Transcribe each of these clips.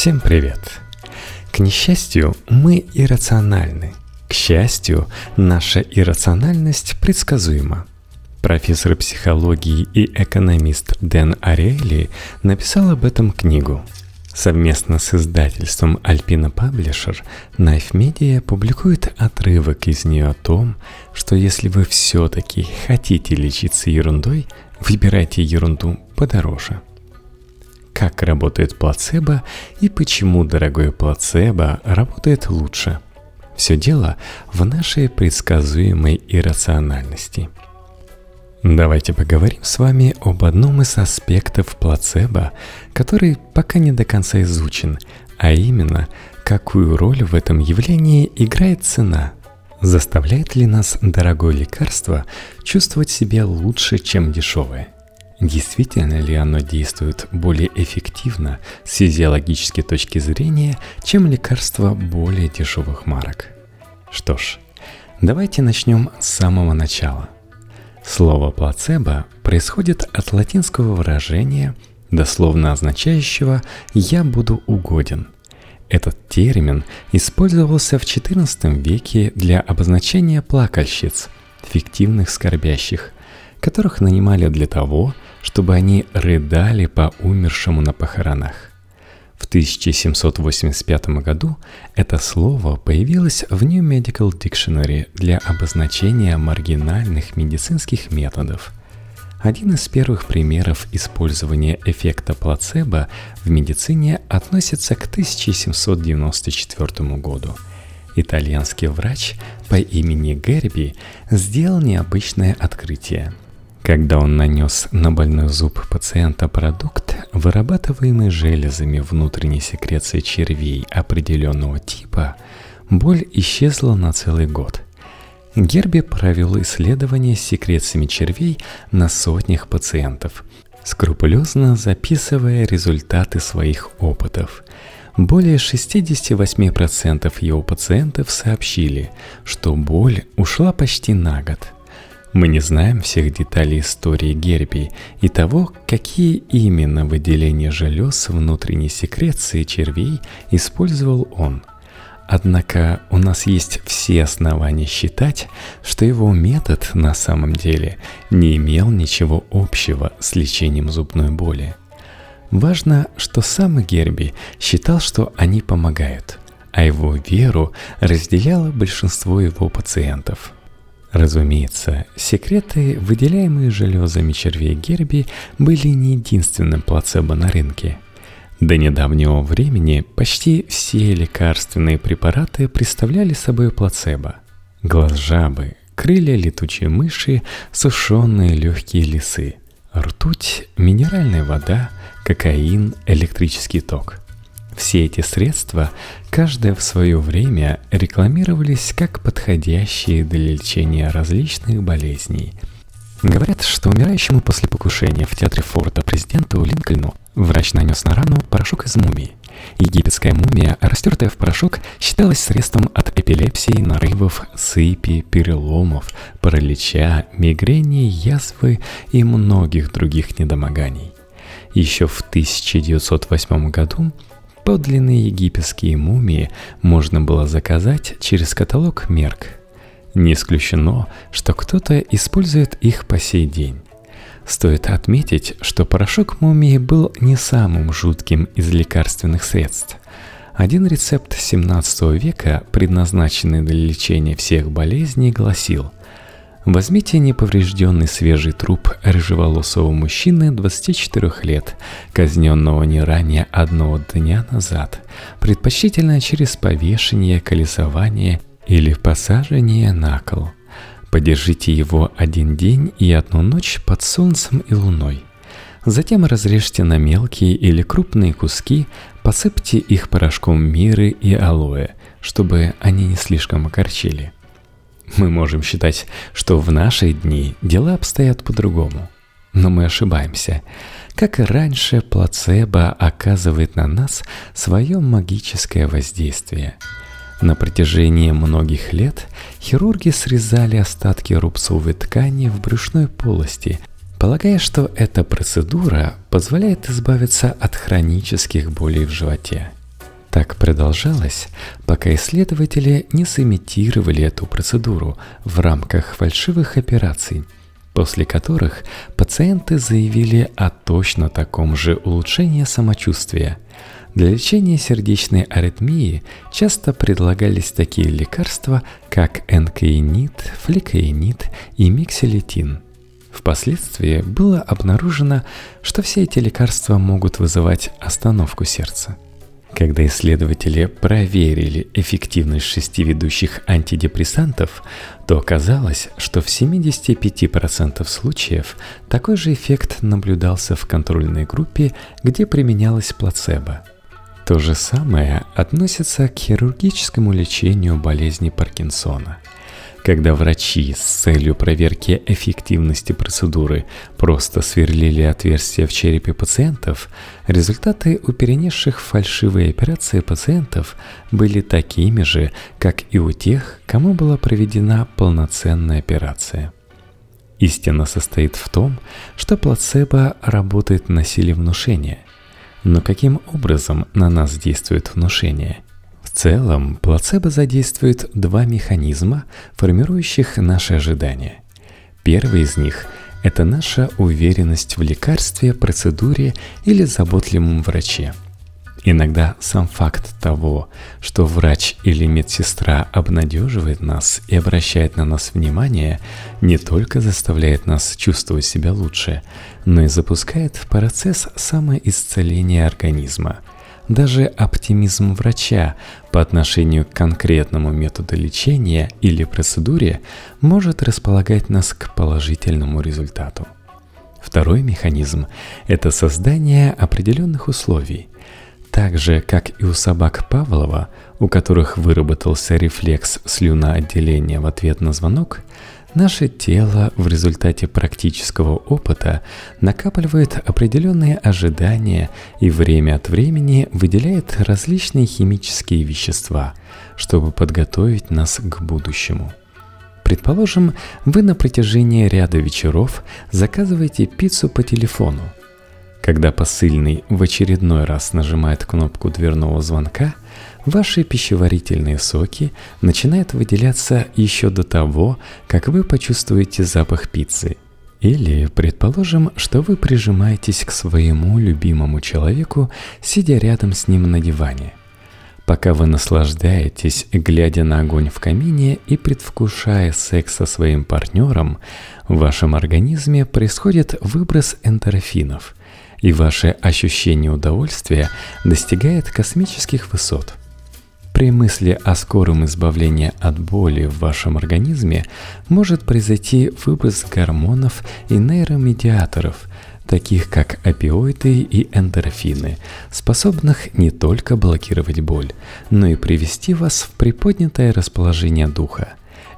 Всем привет! К несчастью, мы иррациональны. К счастью, наша иррациональность предсказуема. Профессор психологии и экономист Дэн Ариэли написал об этом книгу. Совместно с издательством Alpina Publisher Knife Media публикует отрывок из нее о том, что если вы все-таки хотите лечиться ерундой, выбирайте ерунду подороже – как работает плацебо и почему дорогое плацебо работает лучше. Все дело в нашей предсказуемой иррациональности. Давайте поговорим с вами об одном из аспектов плацебо, который пока не до конца изучен, а именно, какую роль в этом явлении играет цена. Заставляет ли нас дорогое лекарство чувствовать себя лучше, чем дешевое – Действительно ли оно действует более эффективно с физиологической точки зрения, чем лекарства более дешевых марок? Что ж, давайте начнем с самого начала. Слово плацебо происходит от латинского выражения, дословно означающего «я буду угоден». Этот термин использовался в XIV веке для обозначения плакальщиц, фиктивных скорбящих, которых нанимали для того, чтобы они рыдали по умершему на похоронах. В 1785 году это слово появилось в New Medical Dictionary для обозначения маргинальных медицинских методов. Один из первых примеров использования эффекта плацебо в медицине относится к 1794 году. Итальянский врач по имени Герби сделал необычное открытие – когда он нанес на больной зуб пациента продукт, вырабатываемый железами внутренней секреции червей определенного типа, боль исчезла на целый год. Герби провел исследование с секрециями червей на сотнях пациентов, скрупулезно записывая результаты своих опытов. Более 68% его пациентов сообщили, что боль ушла почти на год – мы не знаем всех деталей истории Герби и того, какие именно выделения желез внутренней секреции червей использовал он. Однако у нас есть все основания считать, что его метод на самом деле не имел ничего общего с лечением зубной боли. Важно, что сам Герби считал, что они помогают, а его веру разделяло большинство его пациентов – Разумеется, секреты, выделяемые железами червей Герби, были не единственным плацебо на рынке. До недавнего времени почти все лекарственные препараты представляли собой плацебо. Глаз жабы, крылья летучей мыши, сушеные легкие лисы, ртуть, минеральная вода, кокаин, электрический ток – все эти средства, каждое в свое время, рекламировались как подходящие для лечения различных болезней. Говорят, что умирающему после покушения в театре Форда президенту Линкольну врач нанес на рану порошок из мумии. Египетская мумия, растертая в порошок, считалась средством от эпилепсии, нарывов, сыпи, переломов, паралича, мигрени, язвы и многих других недомоганий. Еще в 1908 году Подлинные египетские мумии можно было заказать через каталог Мерк. Не исключено, что кто-то использует их по сей день. Стоит отметить, что порошок мумии был не самым жутким из лекарственных средств. Один рецепт 17 века, предназначенный для лечения всех болезней, гласил – Возьмите неповрежденный свежий труп рыжеволосого мужчины 24 лет, казненного не ранее одного дня назад, предпочтительно через повешение, колесование или посажение на кол. Подержите его один день и одну ночь под солнцем и луной. Затем разрежьте на мелкие или крупные куски, посыпьте их порошком миры и алоэ, чтобы они не слишком окорчили – мы можем считать, что в наши дни дела обстоят по-другому. Но мы ошибаемся. Как и раньше, плацебо оказывает на нас свое магическое воздействие. На протяжении многих лет хирурги срезали остатки рубцовой ткани в брюшной полости, полагая, что эта процедура позволяет избавиться от хронических болей в животе. Так продолжалось, пока исследователи не сымитировали эту процедуру в рамках фальшивых операций, после которых пациенты заявили о точно таком же улучшении самочувствия. Для лечения сердечной аритмии часто предлагались такие лекарства, как энкаинит, фликаинит и микселетин – Впоследствии было обнаружено, что все эти лекарства могут вызывать остановку сердца. Когда исследователи проверили эффективность шести ведущих антидепрессантов, то оказалось, что в 75% случаев такой же эффект наблюдался в контрольной группе, где применялось плацебо. То же самое относится к хирургическому лечению болезни Паркинсона – когда врачи с целью проверки эффективности процедуры просто сверлили отверстия в черепе пациентов, результаты у перенесших фальшивые операции пациентов были такими же, как и у тех, кому была проведена полноценная операция. Истина состоит в том, что плацебо работает на силе внушения. Но каким образом на нас действует внушение – целом, плацебо задействует два механизма, формирующих наши ожидания. Первый из них – это наша уверенность в лекарстве, процедуре или заботливом враче. Иногда сам факт того, что врач или медсестра обнадеживает нас и обращает на нас внимание, не только заставляет нас чувствовать себя лучше, но и запускает в процесс самоисцеления организма – даже оптимизм врача по отношению к конкретному методу лечения или процедуре может располагать нас к положительному результату. Второй механизм – это создание определенных условий. Так же, как и у собак Павлова, у которых выработался рефлекс слюноотделения в ответ на звонок – Наше тело в результате практического опыта накапливает определенные ожидания и время от времени выделяет различные химические вещества, чтобы подготовить нас к будущему. Предположим, вы на протяжении ряда вечеров заказываете пиццу по телефону. Когда посыльный в очередной раз нажимает кнопку дверного звонка – Ваши пищеварительные соки начинают выделяться еще до того, как вы почувствуете запах пиццы. Или предположим, что вы прижимаетесь к своему любимому человеку, сидя рядом с ним на диване. Пока вы наслаждаетесь, глядя на огонь в камине и предвкушая секс со своим партнером, в вашем организме происходит выброс эндорфинов, и ваше ощущение удовольствия достигает космических высот – при мысли о скором избавлении от боли в вашем организме может произойти выброс гормонов и нейромедиаторов, таких как опиоиды и эндорфины, способных не только блокировать боль, но и привести вас в приподнятое расположение духа.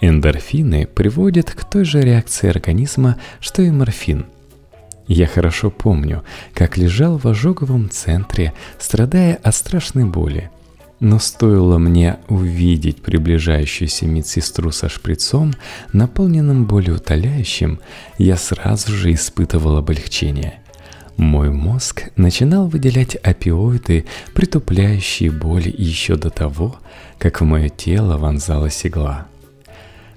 Эндорфины приводят к той же реакции организма, что и морфин – я хорошо помню, как лежал в ожоговом центре, страдая от страшной боли. Но стоило мне увидеть приближающуюся медсестру со шприцом, наполненным болеутоляющим, я сразу же испытывал облегчение. Мой мозг начинал выделять опиоиды, притупляющие боль еще до того, как в мое тело вонзалась игла.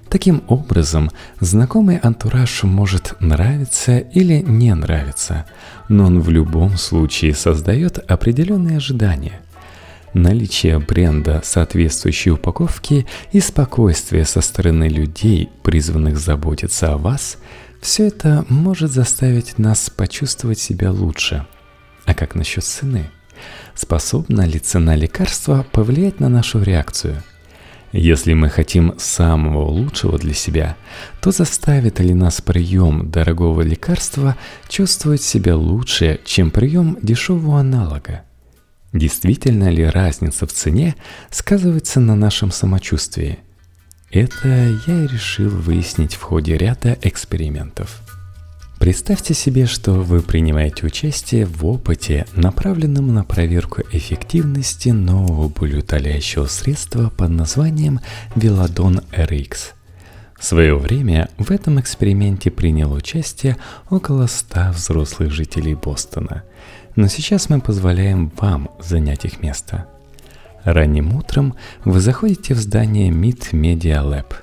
Таким образом, знакомый антураж может нравиться или не нравиться, но он в любом случае создает определенные ожидания – наличие бренда соответствующей упаковки и спокойствие со стороны людей, призванных заботиться о вас, все это может заставить нас почувствовать себя лучше. А как насчет цены? Способна ли цена лекарства повлиять на нашу реакцию? Если мы хотим самого лучшего для себя, то заставит ли нас прием дорогого лекарства чувствовать себя лучше, чем прием дешевого аналога? Действительно ли разница в цене сказывается на нашем самочувствии? Это я и решил выяснить в ходе ряда экспериментов. Представьте себе, что вы принимаете участие в опыте, направленном на проверку эффективности нового болеутоляющего средства под названием Велодон RX. В свое время в этом эксперименте приняло участие около 100 взрослых жителей Бостона – но сейчас мы позволяем вам занять их место. Ранним утром вы заходите в здание Mid Media Lab.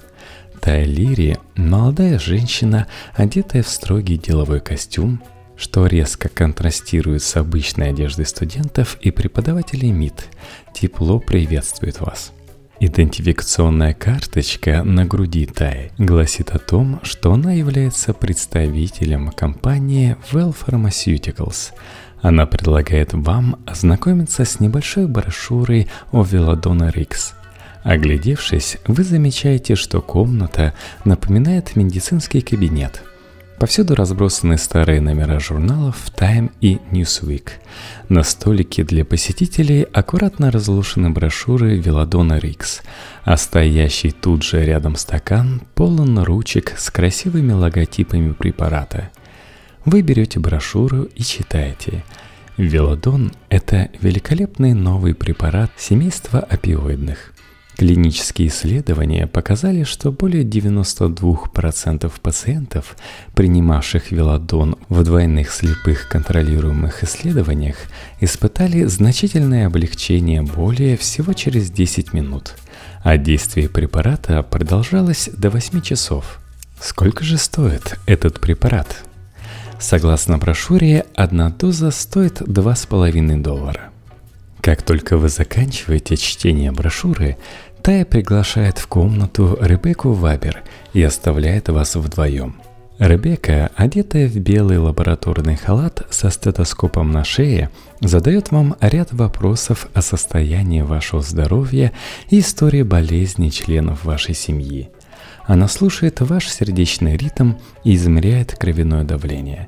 Тайлири – молодая женщина, одетая в строгий деловой костюм, что резко контрастирует с обычной одеждой студентов и преподавателей МИД, тепло приветствует вас. Идентификационная карточка на груди Тай гласит о том, что она является представителем компании Well Pharmaceuticals. Она предлагает вам ознакомиться с небольшой брошюрой о Велодона Рикс. Оглядевшись, вы замечаете, что комната напоминает медицинский кабинет – Повсюду разбросаны старые номера журналов Time и Newsweek. На столике для посетителей аккуратно разложены брошюры Велодона Рикс, а стоящий тут же рядом стакан полон ручек с красивыми логотипами препарата. Вы берете брошюру и читаете. Велодон – это великолепный новый препарат семейства опиоидных. Клинические исследования показали, что более 92% пациентов, принимавших велодон в двойных слепых контролируемых исследованиях, испытали значительное облегчение боли всего через 10 минут, а действие препарата продолжалось до 8 часов. Сколько же стоит этот препарат? Согласно брошюре, одна доза стоит 2,5 доллара. Как только вы заканчиваете чтение брошюры, Тая приглашает в комнату Ребекку Вабер и оставляет вас вдвоем. Ребекка, одетая в белый лабораторный халат со стетоскопом на шее, задает вам ряд вопросов о состоянии вашего здоровья и истории болезни членов вашей семьи. Она слушает ваш сердечный ритм и измеряет кровяное давление.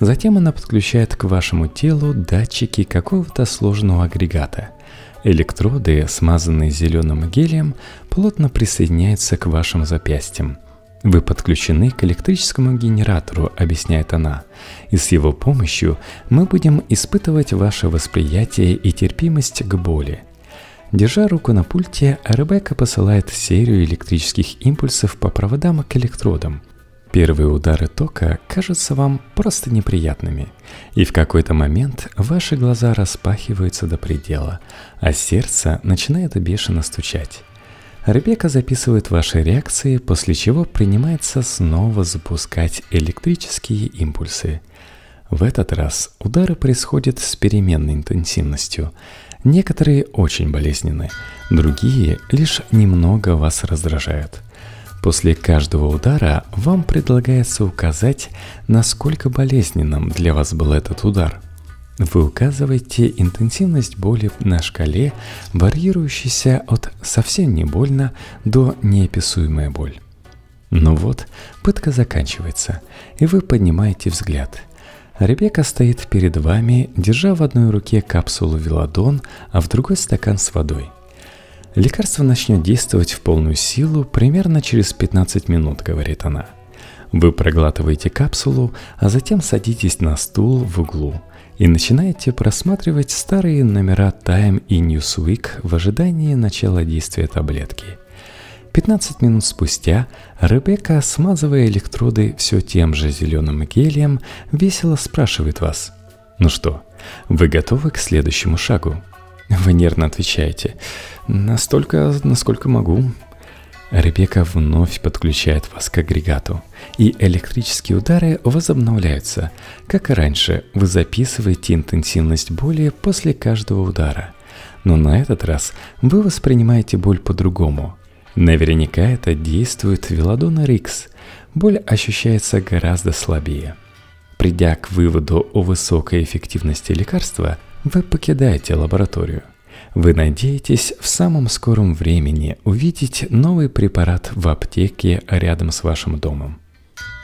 Затем она подключает к вашему телу датчики какого-то сложного агрегата – Электроды, смазанные зеленым гелием, плотно присоединяются к вашим запястьям. Вы подключены к электрическому генератору, объясняет она, и с его помощью мы будем испытывать ваше восприятие и терпимость к боли. Держа руку на пульте, Ребекка посылает серию электрических импульсов по проводам к электродам – Первые удары тока кажутся вам просто неприятными, и в какой-то момент ваши глаза распахиваются до предела, а сердце начинает бешено стучать. Ребека записывает ваши реакции, после чего принимается снова запускать электрические импульсы. В этот раз удары происходят с переменной интенсивностью. Некоторые очень болезненны, другие лишь немного вас раздражают – После каждого удара вам предлагается указать, насколько болезненным для вас был этот удар. Вы указываете интенсивность боли на шкале, варьирующейся от совсем не больно до неописуемая боль. Ну вот, пытка заканчивается, и вы поднимаете взгляд. Ребека стоит перед вами, держа в одной руке капсулу Велодон, а в другой стакан с водой – Лекарство начнет действовать в полную силу примерно через 15 минут, говорит она. Вы проглатываете капсулу, а затем садитесь на стул в углу и начинаете просматривать старые номера Time и Newsweek в ожидании начала действия таблетки. 15 минут спустя Ребекка, смазывая электроды все тем же зеленым гелием, весело спрашивает вас. «Ну что, вы готовы к следующему шагу?» Вы нервно отвечаете. Настолько, насколько могу. Ребека вновь подключает вас к агрегату, и электрические удары возобновляются. Как и раньше, вы записываете интенсивность боли после каждого удара. Но на этот раз вы воспринимаете боль по-другому. Наверняка это действует Велодона Рикс. Боль ощущается гораздо слабее. Придя к выводу о высокой эффективности лекарства – вы покидаете лабораторию. Вы надеетесь в самом скором времени увидеть новый препарат в аптеке рядом с вашим домом.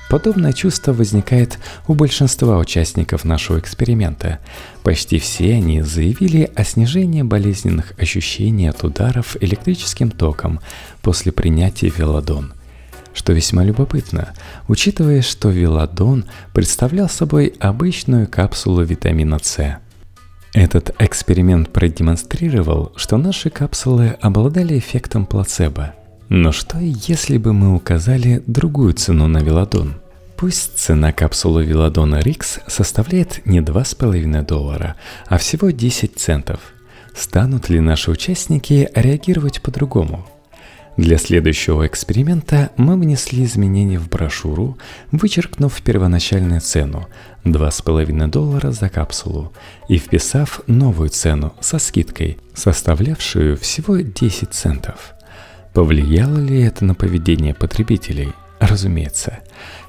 Подобное чувство возникает у большинства участников нашего эксперимента. Почти все они заявили о снижении болезненных ощущений от ударов электрическим током после принятия велодон. Что весьма любопытно, учитывая, что велодон представлял собой обычную капсулу витамина С – этот эксперимент продемонстрировал, что наши капсулы обладали эффектом плацебо. Но что если бы мы указали другую цену на велодон? Пусть цена капсулы велодона Рикс составляет не 2,5 доллара, а всего 10 центов. станут ли наши участники реагировать по-другому – для следующего эксперимента мы внесли изменения в брошюру, вычеркнув первоначальную цену 2,5 доллара за капсулу и вписав новую цену со скидкой, составлявшую всего 10 центов. Повлияло ли это на поведение потребителей? Разумеется.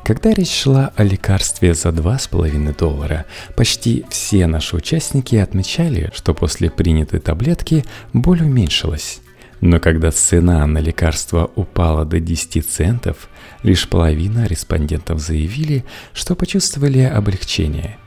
Когда речь шла о лекарстве за 2,5 доллара, почти все наши участники отмечали, что после принятой таблетки боль уменьшилась. Но когда цена на лекарство упала до 10 центов, лишь половина респондентов заявили, что почувствовали облегчение.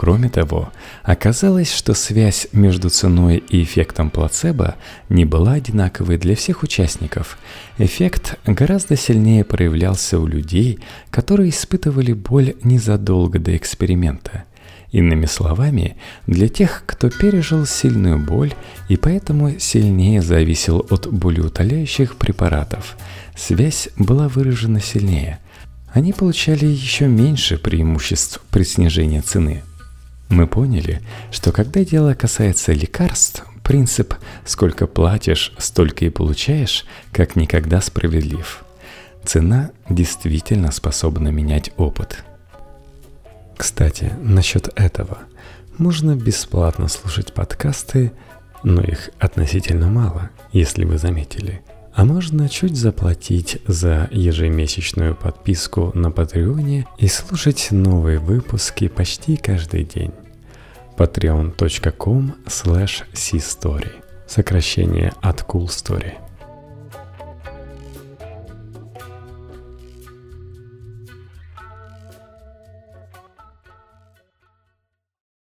Кроме того, оказалось, что связь между ценой и эффектом плацебо не была одинаковой для всех участников. Эффект гораздо сильнее проявлялся у людей, которые испытывали боль незадолго до эксперимента – Иными словами, для тех, кто пережил сильную боль и поэтому сильнее зависел от болеутоляющих препаратов, связь была выражена сильнее. Они получали еще меньше преимуществ при снижении цены. Мы поняли, что когда дело касается лекарств, принцип «сколько платишь, столько и получаешь» как никогда справедлив. Цена действительно способна менять опыт – кстати, насчет этого. Можно бесплатно слушать подкасты, но их относительно мало, если вы заметили. А можно чуть заплатить за ежемесячную подписку на Патреоне и слушать новые выпуски почти каждый день. patreon.com slash Сокращение от Cool Story.